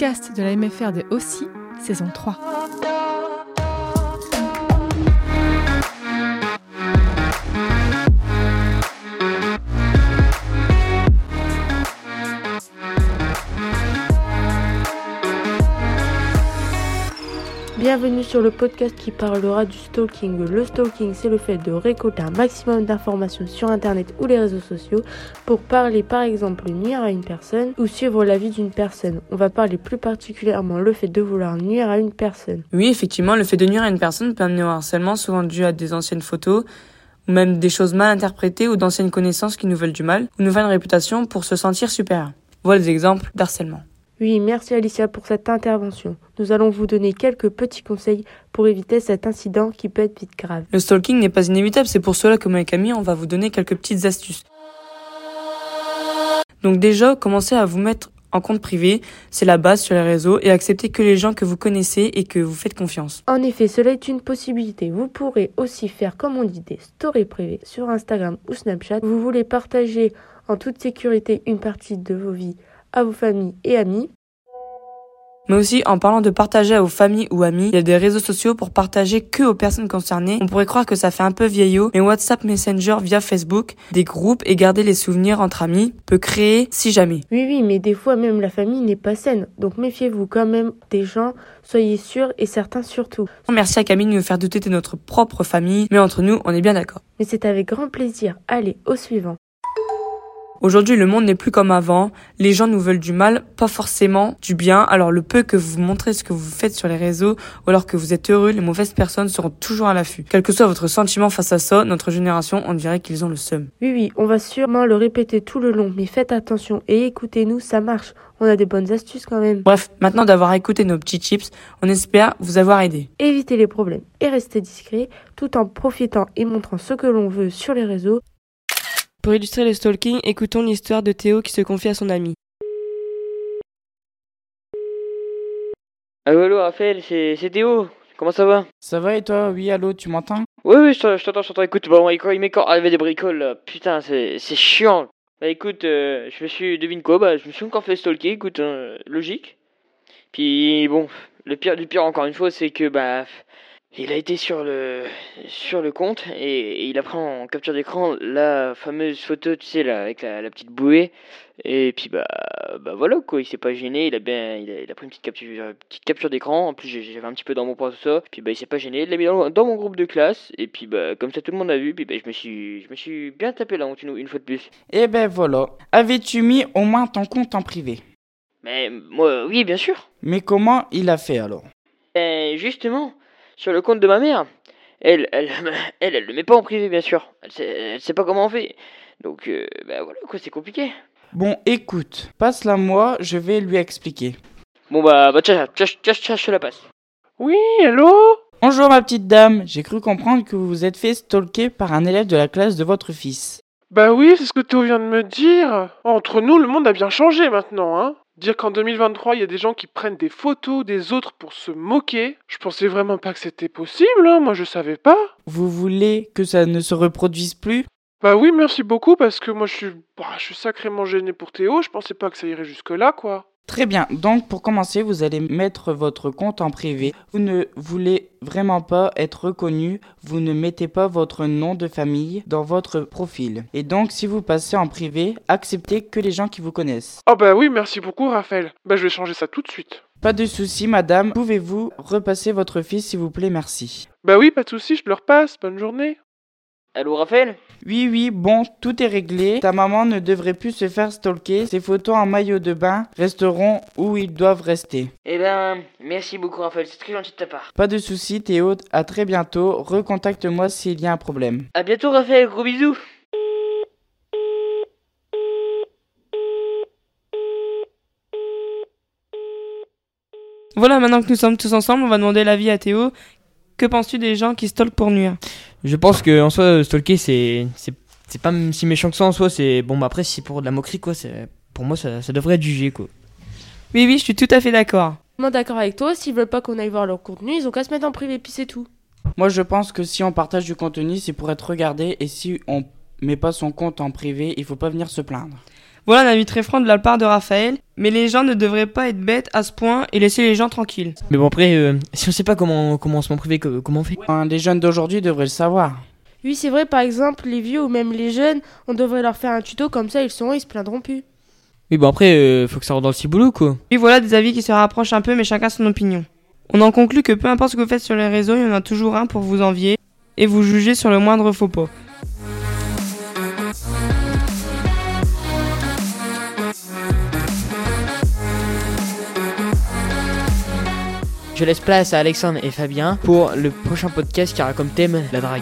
podcast de la MFR de Aussi, saison 3. Bienvenue sur le podcast qui parlera du stalking. Le stalking, c'est le fait de récolter un maximum d'informations sur Internet ou les réseaux sociaux pour parler par exemple nuire à une personne ou suivre la vie d'une personne. On va parler plus particulièrement le fait de vouloir nuire à une personne. Oui, effectivement, le fait de nuire à une personne peut amener au harcèlement, souvent dû à des anciennes photos, ou même des choses mal interprétées ou d'anciennes connaissances qui nous veulent du mal, ou nous veulent une réputation pour se sentir supérieur. Voilà des exemples d'harcèlement. Oui, merci Alicia pour cette intervention. Nous allons vous donner quelques petits conseils pour éviter cet incident qui peut être vite grave. Le stalking n'est pas inévitable, c'est pour cela que moi et Camille, on va vous donner quelques petites astuces. Donc déjà, commencez à vous mettre en compte privé, c'est la base sur les réseaux, et acceptez que les gens que vous connaissez et que vous faites confiance. En effet, cela est une possibilité. Vous pourrez aussi faire, comme on dit, des stories privées sur Instagram ou Snapchat. Vous voulez partager en toute sécurité une partie de vos vies à vos familles et amis. Mais aussi, en parlant de partager à vos familles ou amis, il y a des réseaux sociaux pour partager que aux personnes concernées. On pourrait croire que ça fait un peu vieillot, mais WhatsApp Messenger via Facebook, des groupes et garder les souvenirs entre amis peut créer si jamais. Oui, oui, mais des fois même la famille n'est pas saine. Donc méfiez-vous quand même des gens, soyez sûrs et certains surtout. Merci à Camille de nous faire douter de notre propre famille, mais entre nous, on est bien d'accord. Mais c'est avec grand plaisir. Allez, au suivant. Aujourd'hui, le monde n'est plus comme avant. Les gens nous veulent du mal, pas forcément du bien. Alors le peu que vous montrez ce que vous faites sur les réseaux, ou alors que vous êtes heureux, les mauvaises personnes seront toujours à l'affût. Quel que soit votre sentiment face à ça, notre génération, on dirait qu'ils ont le seum. Oui, oui, on va sûrement le répéter tout le long, mais faites attention et écoutez-nous, ça marche. On a des bonnes astuces quand même. Bref, maintenant d'avoir écouté nos petits chips, on espère vous avoir aidé. Évitez les problèmes et restez discret, tout en profitant et montrant ce que l'on veut sur les réseaux. Pour illustrer le stalking, écoutons l'histoire de Théo qui se confie à son ami. Allô, allô, Raphaël, c'est c'est Théo. Comment ça va? Ça va et toi? Oui, allô, tu m'entends? Oui, oui, je t'en- je t'entends, je t'entends. Écoute, bon, il m'est quand arrivé des bricoles, là. Putain, c'est c'est chiant. Bah écoute, euh, je me suis, devine quoi, bah je me suis encore fait stalker, écoute, hein, logique. Puis bon, le pire du pire encore une fois, c'est que bah il a été sur le sur le compte et, et il a pris en capture d'écran la fameuse photo, tu sais là, avec la, la petite bouée. Et puis bah bah voilà quoi, il s'est pas gêné, il a bien il a, il a pris une petite capture une petite capture d'écran. En plus j'avais un petit peu dans mon poids tout ça. Puis bah il s'est pas gêné, il l'a mis dans, dans mon groupe de classe et puis bah comme ça tout le monde a vu, puis bah je me suis je me suis bien tapé la honte une, une fois de plus. Eh ben voilà. Avais-tu mis au moins ton compte en privé? Mais moi oui, bien sûr. Mais comment il a fait alors? Et justement, sur le compte de ma mère, elle, elle, elle, elle le met pas en privé, bien sûr. Elle sait, elle sait pas comment on fait. Donc, euh, bah voilà, quoi, c'est compliqué. Bon, écoute, passe-la moi, je vais lui expliquer. Bon, bah, bah, tiens, tiens, tiens, tiens, je te la passe. Oui, allô? Bonjour ma petite dame, j'ai cru comprendre que vous vous êtes fait stalker par un élève de la classe de votre fils. Bah oui, c'est ce que Théo vient de me dire. Entre nous, le monde a bien changé maintenant, hein. Dire qu'en 2023, il y a des gens qui prennent des photos des autres pour se moquer, je pensais vraiment pas que c'était possible, hein. Moi, je savais pas. Vous voulez que ça ne se reproduise plus? Bah oui, merci beaucoup, parce que moi, je suis, bah, je suis sacrément gêné pour Théo. Je pensais pas que ça irait jusque-là, quoi. Très bien, donc pour commencer, vous allez mettre votre compte en privé. Vous ne voulez vraiment pas être reconnu, vous ne mettez pas votre nom de famille dans votre profil. Et donc, si vous passez en privé, acceptez que les gens qui vous connaissent. Oh bah oui, merci beaucoup, Raphaël. Bah je vais changer ça tout de suite. Pas de souci, madame. Pouvez-vous repasser votre fils, s'il vous plaît, merci. Bah oui, pas de souci, je le repasse. Bonne journée. Allô, Raphaël Oui, oui, bon, tout est réglé. Ta maman ne devrait plus se faire stalker. Ses photos en maillot de bain resteront où ils doivent rester. Eh ben, merci beaucoup, Raphaël, c'est très gentil de ta part. Pas de souci, Théo. À très bientôt. Recontacte-moi s'il y a un problème. À bientôt, Raphaël, gros bisous. Voilà, maintenant que nous sommes tous ensemble, on va demander l'avis à Théo. Que penses-tu des gens qui stalkent pour nuire? Je pense que en soi, stalker, c'est c'est c'est pas si méchant que ça en soi. C'est bon, bah après, si c'est pour de la moquerie, quoi. C'est pour moi, ça, ça devrait être jugé, quoi. Oui, oui, je suis tout à fait d'accord. Moi d'accord avec toi, s'ils veulent pas qu'on aille voir leur contenu, ils ont qu'à se mettre en privé, puis c'est tout. Moi, je pense que si on partage du contenu, c'est pour être regardé. Et si on met pas son compte en privé, il faut pas venir se plaindre. Voilà un avis très franc de la part de Raphaël, mais les gens ne devraient pas être bêtes à ce point et laisser les gens tranquilles. Mais bon, après, euh, si on sait pas comment, comment on se privé, comment on fait Les jeunes d'aujourd'hui devraient le savoir. Oui, c'est vrai, par exemple, les vieux ou même les jeunes, on devrait leur faire un tuto comme ça, ils sauront, ils se plaindront plus. Oui, bon, après, euh, faut que ça rentre dans le ciboulot, quoi. Oui, voilà des avis qui se rapprochent un peu, mais chacun son opinion. On en conclut que peu importe ce que vous faites sur les réseaux, il y en a toujours un pour vous envier et vous juger sur le moindre faux pas. Je laisse place à Alexandre et Fabien pour le prochain podcast qui aura comme thème la drague.